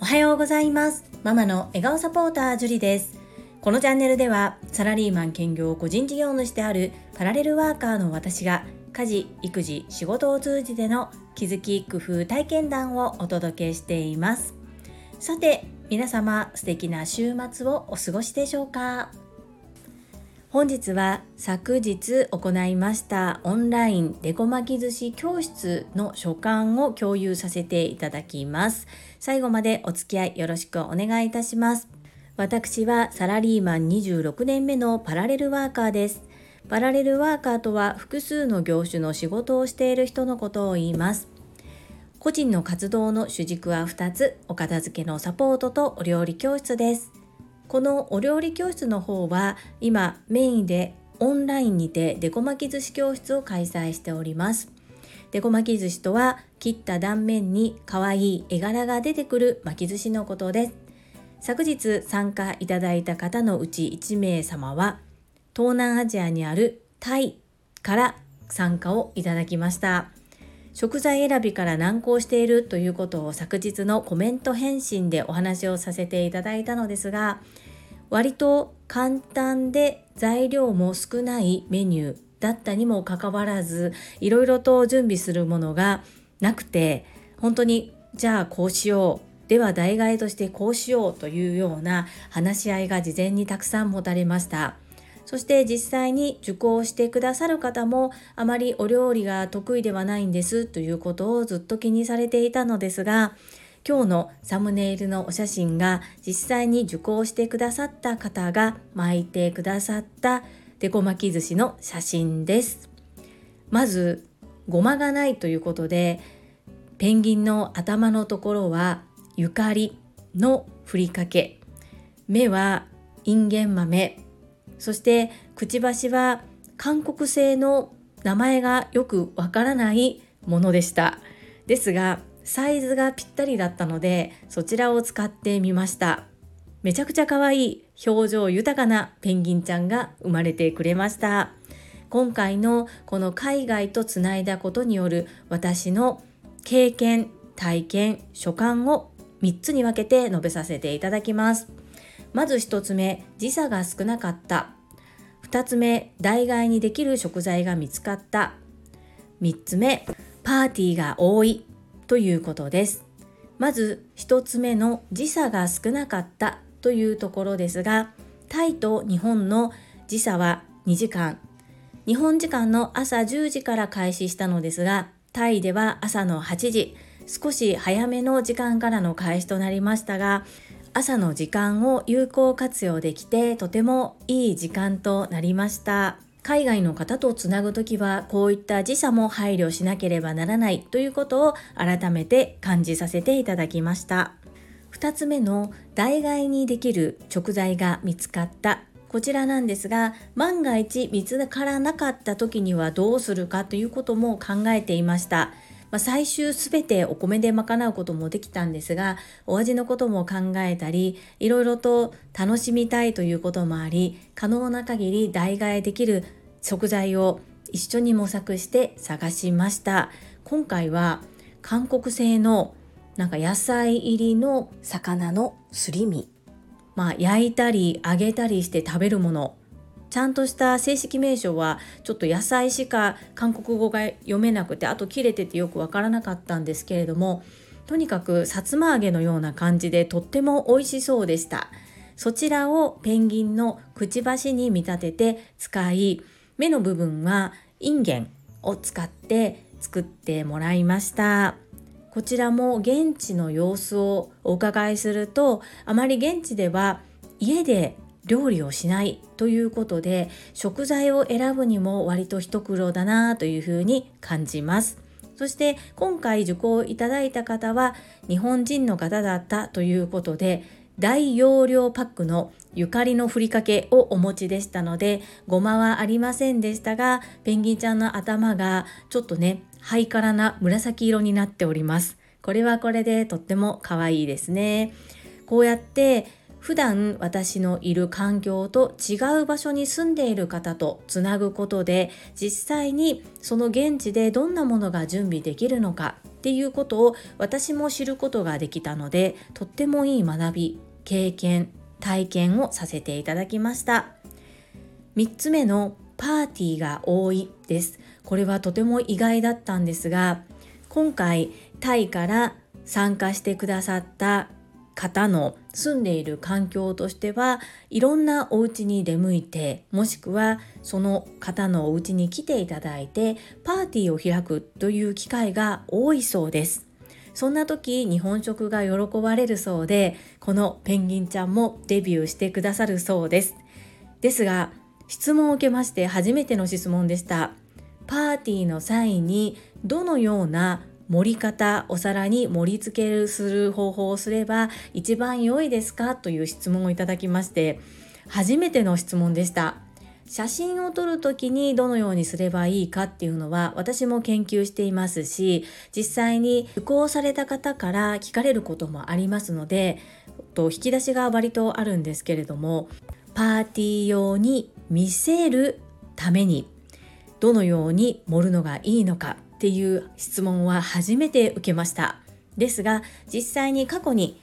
おはようございます。ママの笑顔サポータージュリです。このチャンネルではサラリーマン兼業個人事業主であるパラレルワーカーの私が家事育児仕事を通じての気づき工夫体験談をお届けしています。さて皆様素敵な週末をお過ごしでしょうか？本日は昨日行いましたオンラインデコ巻き寿司教室の所感を共有させていただきます。最後までお付き合いよろしくお願いいたします。私はサラリーマン26年目のパラレルワーカーです。パラレルワーカーとは複数の業種の仕事をしている人のことを言います。個人の活動の主軸は2つお片付けのサポートとお料理教室です。このお料理教室の方は今メインでオンラインにてデコ巻き寿司教室を開催しております。デコ巻き寿司とは切った断面に可愛い絵柄が出てくる巻き寿司のことです。昨日参加いただいた方のうち1名様は東南アジアにあるタイから参加をいただきました。食材選びから難航しているということを昨日のコメント返信でお話をさせていただいたのですが割と簡単で材料も少ないメニューだったにもかかわらずいろいろと準備するものがなくて本当にじゃあこうしようでは代替えとしてこうしようというような話し合いが事前にたくさん持たれました。そして実際に受講してくださる方もあまりお料理が得意ではないんですということをずっと気にされていたのですが今日のサムネイルのお写真が実際に受講してくださった方が巻いてくださった。デコ巻き寿司の写真です。まずごまがないということでペンギンの頭のところはゆかりのふりかけ。目はインゲン豆。そしてくちばしは韓国製の名前がよくわからないものでした。ですがサイズがぴったりだったのでそちらを使ってみました。めちゃくちゃ可愛い表情豊かなペンギンちゃんが生まれてくれました。今回のこの海外とつないだことによる私の経験体験所感を3つに分けて述べさせていただきます。まず1つ目時差が少なかった。2つ目代替にできる食材が見つかった。3つ目パーティーが多い。ということです。まず1つ目の時差が少なかったというところですがタイと日本の時差は2時間。日本時間の朝10時から開始したのですがタイでは朝の8時少し早めの時間からの開始となりましたが朝の時間を有効活用できてとてもいい時間となりました。海外の方とつなぐときはこういった時差も配慮しなければならないということを改めて感じさせていただきました。2つ目の代替にできる食材が見つかった。こちらなんですが万が一見つからなかった時にはどうするかということも考えていました。まあ、最終全てお米で賄うこともできたんですがお味のことも考えたりいろいろと楽しみたいということもあり可能な限り代替えできる食材を一緒に模索して探しました。今回は韓国製のなんか野菜入りの魚のすり身。まあ焼いたり揚げたりして食べるもの。ちゃんとした正式名称はちょっと野菜しか韓国語が読めなくてあと切れててよくわからなかったんですけれどもとにかくさつま揚げのような感じでとっても美味しそうでした。そちらをペンギンのくちばしに見立てて使い目の部分はインゲンを使って作ってもらいました。こちらも現地の様子をお伺いするとあまり現地では家で料理をしないということで食材を選ぶにも割と一苦労だなというふうに感じます。そして今回受講いただいた方は日本人の方だったということで大容量パックのゆかりのふりかけをお持ちでしたのでごまはありませんでしたがペンギンちゃんの頭がちょっとねハイカラな紫色になっております。これはこれでとっても可愛いですね。こうやって普段私のいる環境と違う場所に住んでいる方とつなぐことで実際にその現地でどんなものが準備できるのかっていうことを私も知ることができたのでとってもいい学び経験体験をさせていただきました。3つ目のパーティーが多いです。これはとても意外だったんですが今回タイから参加してくださった方の住んでいる環境としてはいろんなお家に出向いてもしくはその方のお家に来ていただいてパーティーを開くという機会が多いそうです。そんな時日本食が喜ばれるそうでこのペンギンちゃんもデビューしてくださるそうです。ですが質問を受けまして初めての質問でした。パーティーの際にどのような盛り方お皿に盛り付けるする方法をすれば一番良いですか？という質問をいただきまして初めての質問でした。写真を撮る時にどのようにすればいいかっていうのは私も研究していますし実際に受講された方から聞かれることもありますのでと引き出しが割とあるんですけれどもパーティー用に見せるためにどのように盛るのがいいのかっていう質問は初めて受けました。ですが実際に過去に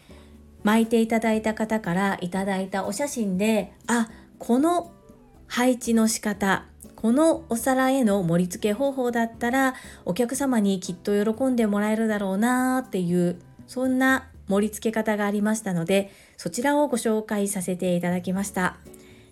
巻いていただいた方からいただいたお写真であこの配置の仕方このお皿への盛り付け方法だったらお客様にきっと喜んでもらえるだろうなっていうそんな盛り付け方がありましたのでそちらをご紹介させていただきました。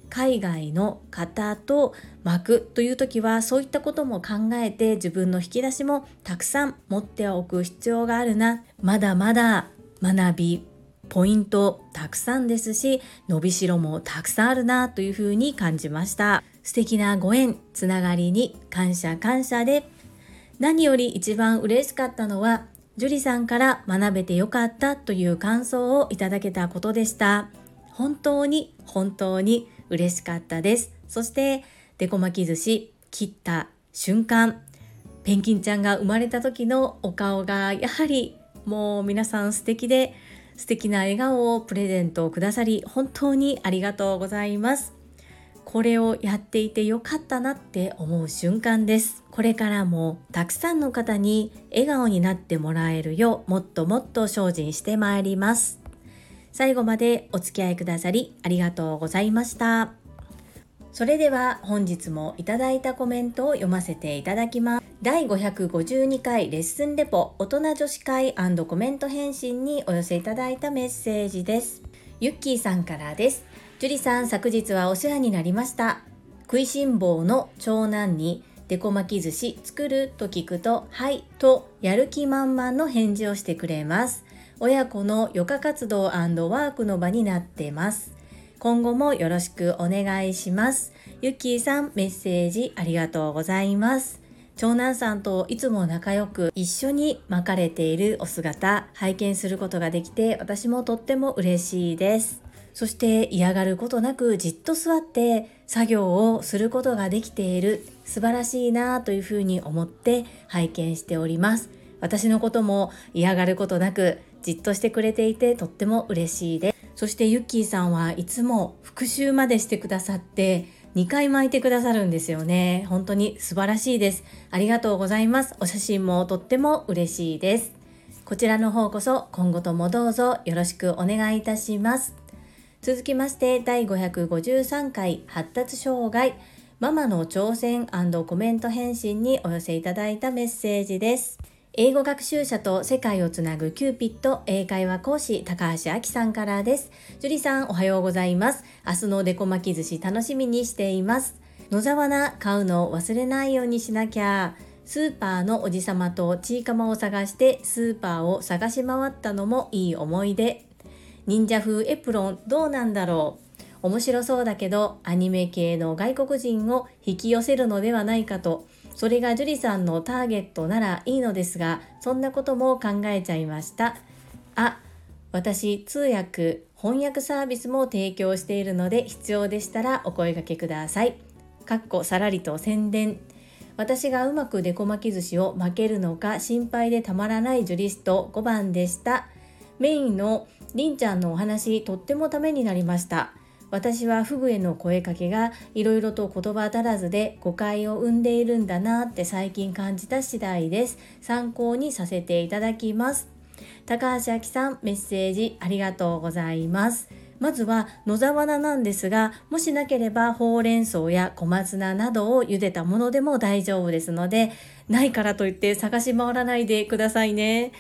海外の方と巻くという時はそういったことも考えて自分の引き出しもたくさん持っておく必要があるな。まだまだ学びポイントたくさんですし伸びしろもたくさんあるなというふうに感じました。素敵なご縁つながりに感謝感謝で。何より一番嬉しかったのは樹里さんから学べてよかったという感想をいただけたことでした。本当に本当に嬉しかったです。そしてデコ巻き寿司切った瞬間ペンギンちゃんが生まれた時のお顔がやはりもう皆さん素敵で素敵な笑顔をプレゼントをくださり本当にありがとうございます。これをやっていてよかったなって思う瞬間です。これからもたくさんの方に笑顔になってもらえるようもっともっと精進してまいります。最後までお付き合いくださりありがとうございました。それでは本日もいただいたコメントを読ませていただきます。第552回レッスンレポ大人女子会コメント返信にお寄せいただいたメッセージです。ゆっきーさんからです。樹里さん昨日はお世話になりました。食いしん坊の長男にデコ巻き寿司作ると聞くとはいとやる気満々の返事をしてくれます。親子の余暇活動ワークの場になってます。今後もよろしくお願いします。ゆっきーさんメッセージありがとうございます。長男さんといつも仲良く一緒に巻かれているお姿拝見することができて私もとっても嬉しいです。そして嫌がることなくじっと座って作業をすることができている。素晴らしいなというふうに思って拝見しております。私のことも嫌がることなくじっとしてくれていてとっても嬉しいです。そしてユッキーさんはいつも復習までしてくださって2回巻いてくださるんですよね。本当に素晴らしいです。ありがとうございます。お写真もとっても嬉しいです。こちらの方こそ今後ともどうぞよろしくお願いいたします。続きまして第553回発達障害。ママの挑戦コメント返信にお寄せいただいたメッセージです。英語学習者と世界をつなぐキューピット英会話講師高橋明さんからです。樹里さんおはようございます。明日のおでこ巻き寿司楽しみにしています。野沢菜買うのを忘れないようにしなきゃ。スーパーのおじさまとちいかまを探してスーパーを探し回ったのもいい思い出。忍者風エプロンどうなんだろう面白そうだけどアニメ系の外国人を引き寄せるのではないかとそれが樹里さんのターゲットならいいのですがそんなことも考えちゃいました。あ私通訳翻訳サービスも提供しているので必要でしたらお声掛けください。かっこさらりと宣伝。私がうまくデコ巻き寿司を巻けるのか心配でたまらないジュリスト5番でした。メインのりんちゃんのお話とってもためになりました。私はフグへの声かけがいろいろと言葉足らずで誤解を生んでいるんだなって最近感じた次第です。参考にさせていただきます。高橋明さんメッセージありがとうございます。まずは野沢菜なんですがもしなければほうれん草や小松菜などを茹でたものでも大丈夫ですのでないからといって探し回らないでくださいね。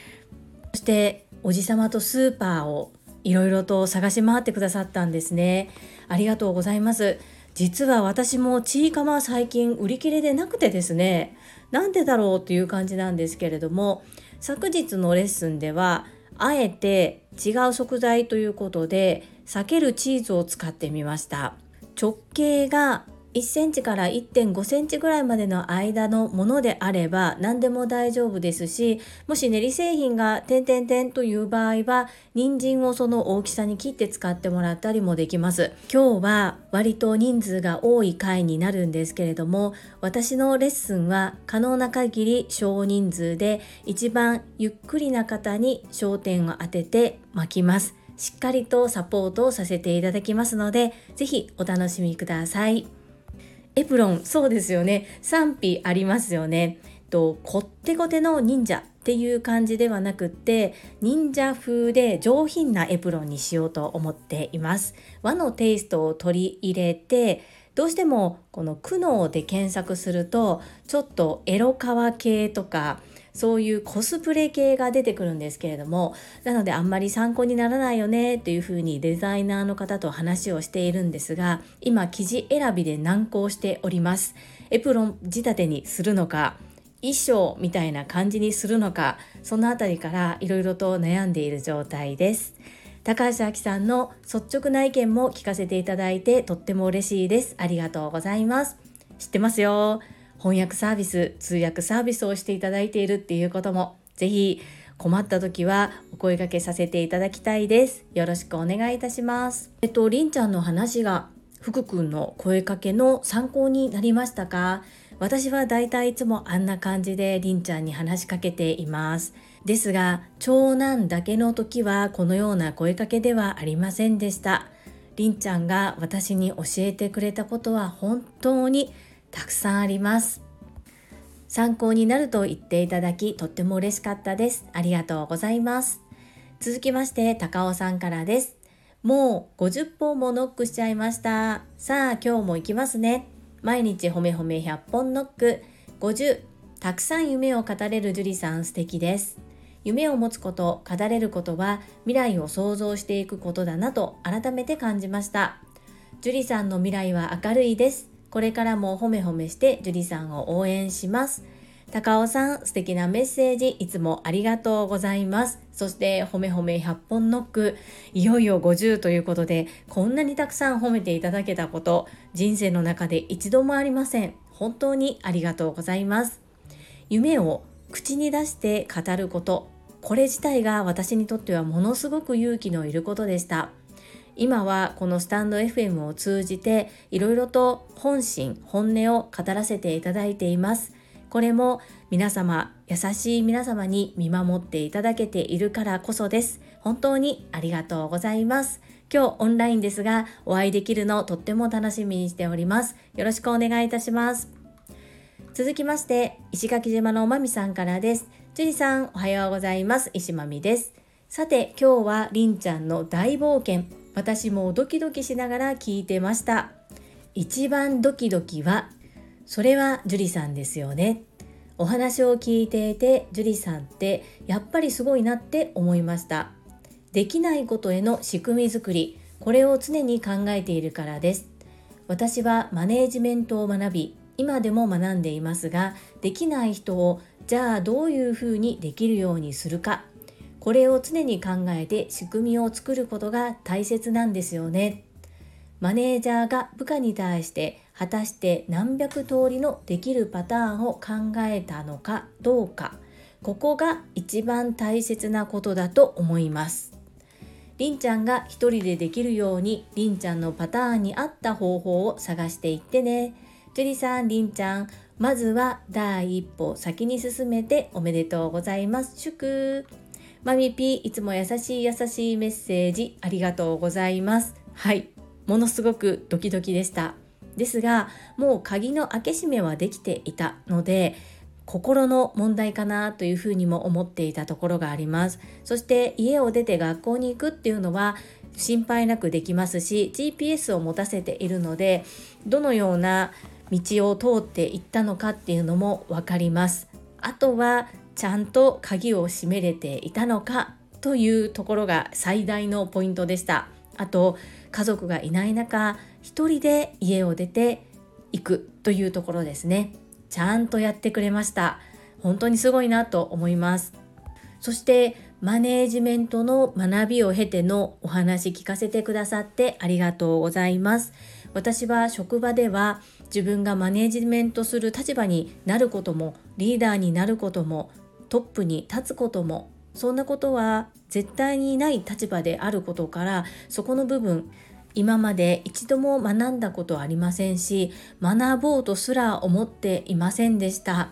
そしておじさまとスーパーをいろいろと探し回ってくださったんですね。ありがとうございます。実は私もチーカマ最近売り切れでなくてですね。なんでだろうっていう感じなんですけれども昨日のレッスンではあえて違う食材ということで避けるチーズを使ってみました。直径が1センチから1.5センチぐらいまでの間のものであれば何でも大丈夫ですしもし練り製品が点々点という場合は人参をその大きさに切って使ってもらったりもできます今日は割と人数が多い回になるんですけれども私のレッスンは可能な限り少人数で一番ゆっくりな方に焦点を当てて巻きますしっかりとサポートをさせていただきますので、ぜひお楽しみください。エプロン、そうですよね。賛否ありますよね。と、こってこての忍者っていう感じではなくって、忍者風で上品なエプロンにしようと思っています。和のテイストを取り入れて、どうしてもこの苦悩で検索すると、ちょっとエロ川系とか、そういうコスプレ系が出てくるんですけれどもなのであんまり参考にならないよねっていうふうにデザイナーの方と話をしているんですが今生地選びで難航しております。エプロン仕立てにするのか衣装みたいな感じにするのかそのあたりからいろいろと悩んでいる状態です。高橋明さんの率直な意見も聞かせていただいてとっても嬉しいです。ありがとうございます。知ってますよ。翻訳サービス、通訳サービスをしていただいているっていうことも、ぜひ困った時はお声掛けさせていただきたいです。よろしくお願いいたします。えっと、りんちゃんの話が福くんの声かけの参考になりましたか？私はだいたいいつもあんな感じでりんちゃんに話しかけています。ですが、長男だけの時はこのような声かけではありませんでした。りんちゃんが私に教えてくれたことは本当にたくさんあります。参考になると言っていただきとっても嬉しかったです。ありがとうございます。続きまして高尾さんからです。もう50本もノックしちゃいました。さあ今日も行きますね。毎日ほめほめ100本ノック。50たくさん夢を語れる樹里さん素敵です。夢を持つこと語れることは未来を想像していくことだなと改めて感じました。樹里さんの未来は明るいです。これからもほめほめして樹里さんを応援します。高尾さん、素敵なメッセージ、いつもありがとうございます。そして、ほめほめ100本ノック、いよいよ50ということで、こんなにたくさん褒めていただけたこと、人生の中で一度もありません。本当にありがとうございます。夢を口に出して語ること、これ自体が私にとってはものすごく勇気のいることでした。今はこのスタンド FM を通じていろいろと本心本音を語らせていただいています。これも皆様優しい皆様に見守っていただけているからこそです。本当にありがとうございます。今日オンラインですがお会いできるのとっても楽しみにしております。よろしくお願いいたします。続きまして石垣島のまみさんからです。樹里さんおはようございます。石まみです。さて今日はりんちゃんの大冒険。私もドキドキしながら聞いてました。一番ドキドキはそれは樹里さんですよね。お話を聞いていて樹里さんってやっぱりすごいなって思いました。できないことへの仕組み作りこれを常に考えているからです。私はマネージメントを学び今でも学んでいますができない人をじゃあどういうふうにできるようにするか。これを常に考えて仕組みを作ることが大切なんですよね。マネージャーが部下に対して果たして何百通りのできるパターンを考えたのかどうか。ここが一番大切なことだと思います。りんちゃんが一人でできるようにりんちゃんのパターンに合った方法を探していってね。樹里さんりんちゃんまずは第一歩先に進めておめでとうございます。祝。マミピいつも優しい優しいメッセージありがとうございます。はい。ものすごくドキドキでした。ですがもう鍵の開け閉めはできていたので心の問題かなというふうにも思っていたところがあります。そして家を出て学校に行くっていうのは心配なくできますし GPS を持たせているのでどのような道を通っていったのかっていうのも分かります。あとはちゃんと鍵を閉めれていたのかというところが最大のポイントでした。あと家族がいない中一人で家を出ていくというところですね。ちゃんとやってくれました。本当にすごいなと思います。そしてマネージメントの学びを経てのお話聞かせてくださってありがとうございます。私は職場では自分がマネージメントする立場になることもリーダーになることもトップに立つこともそんなことは絶対にない立場であることからそこの部分今まで一度も学んだことありませんし学ぼうとすら思っていませんでした。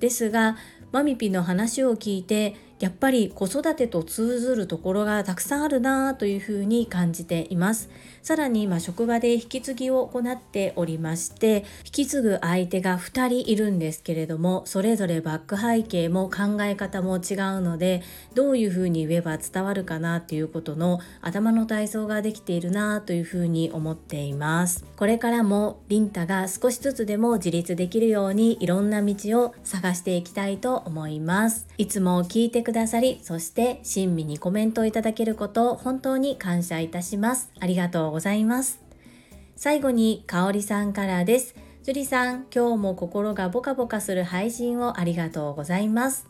ですがマミピの話を聞いてやっぱり子育てと通ずるところがたくさんあるなというふうに感じています。さらに今職場で引き継ぎを行っておりまして引き継ぐ相手が2人いるんですけれどもそれぞれバック背景も考え方も違うのでどういうふうに言えば伝わるかなということの頭の体操ができているなというふうに思っています。これからもリンタが少しずつでも自立できるようにいろんな道を探していきたいと思います。いつも聞いてくださりそして親身にコメントをいただけること本当に感謝いたします。ありがとうございます。最後にかおりさんからです。樹里さん今日も心がボカボカする配信をありがとうございます。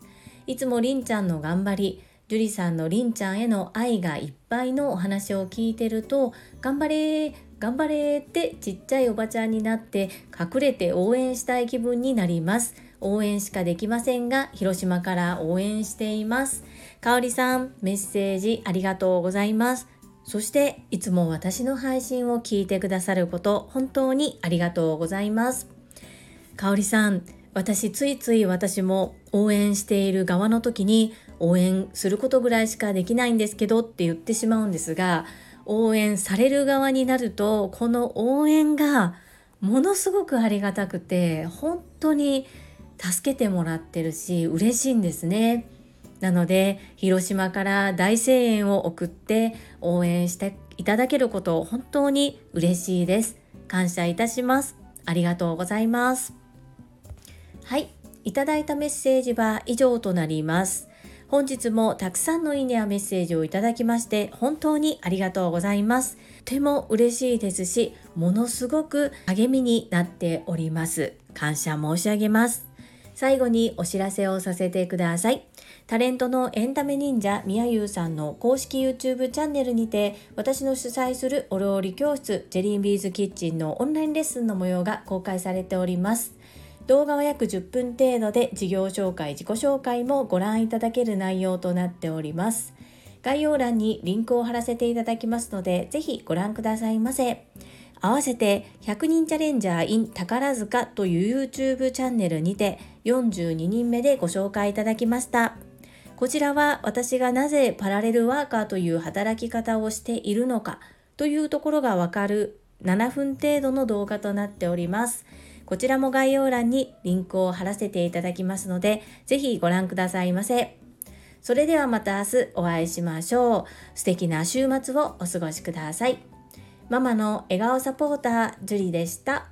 いつもりんちゃんの頑張り樹里さんのりんちゃんへの愛がいっぱいのお話を聞いてると頑張れ頑張れってちっちゃいおばちゃんになって隠れて応援したい気分になります。応援しかできませんが広島から応援しています。かおりさんメッセージありがとうございます。そしていつも私の配信を聞いてくださること本当にありがとうございます。かおりさん私ついつい私も応援している側の時に応援することぐらいしかできないんですけどって言ってしまうんですが応援される側になるとこの応援がものすごくありがたくて本当に助けてもらってるし嬉しいんですね。なので広島から大声援を送って応援していただけること本当に嬉しいです。感謝いたします。ありがとうございます。はい、いただいたメッセージは以上となります。本日もたくさんのいいねやメッセージをいただきまして本当にありがとうございます。とても嬉しいですし、ものすごく励みになっております。感謝申し上げます。最後にお知らせをさせてください。タレントのエンタメ忍者みやゆうさんの公式 YouTube チャンネルにて私の主催するお料理教室ジェリービーズキッチンのオンラインレッスンの模様が公開されております。動画は約10分程度で事業紹介、自己紹介もご覧いただける内容となっております。概要欄にリンクを貼らせていただきますので、ぜひご覧くださいませ。合わせて100人チャレンジャー in 宝塚という YouTube チャンネルにて42人目でご紹介いただきました。こちらは私がなぜパラレルワーカーという働き方をしているのかというところがわかる7分程度の動画となっております。こちらも概要欄にリンクを貼らせていただきますので、ぜひご覧くださいませ。それではまた明日お会いしましょう。素敵な週末をお過ごしください。ママの笑顔サポーター、ジュリでした。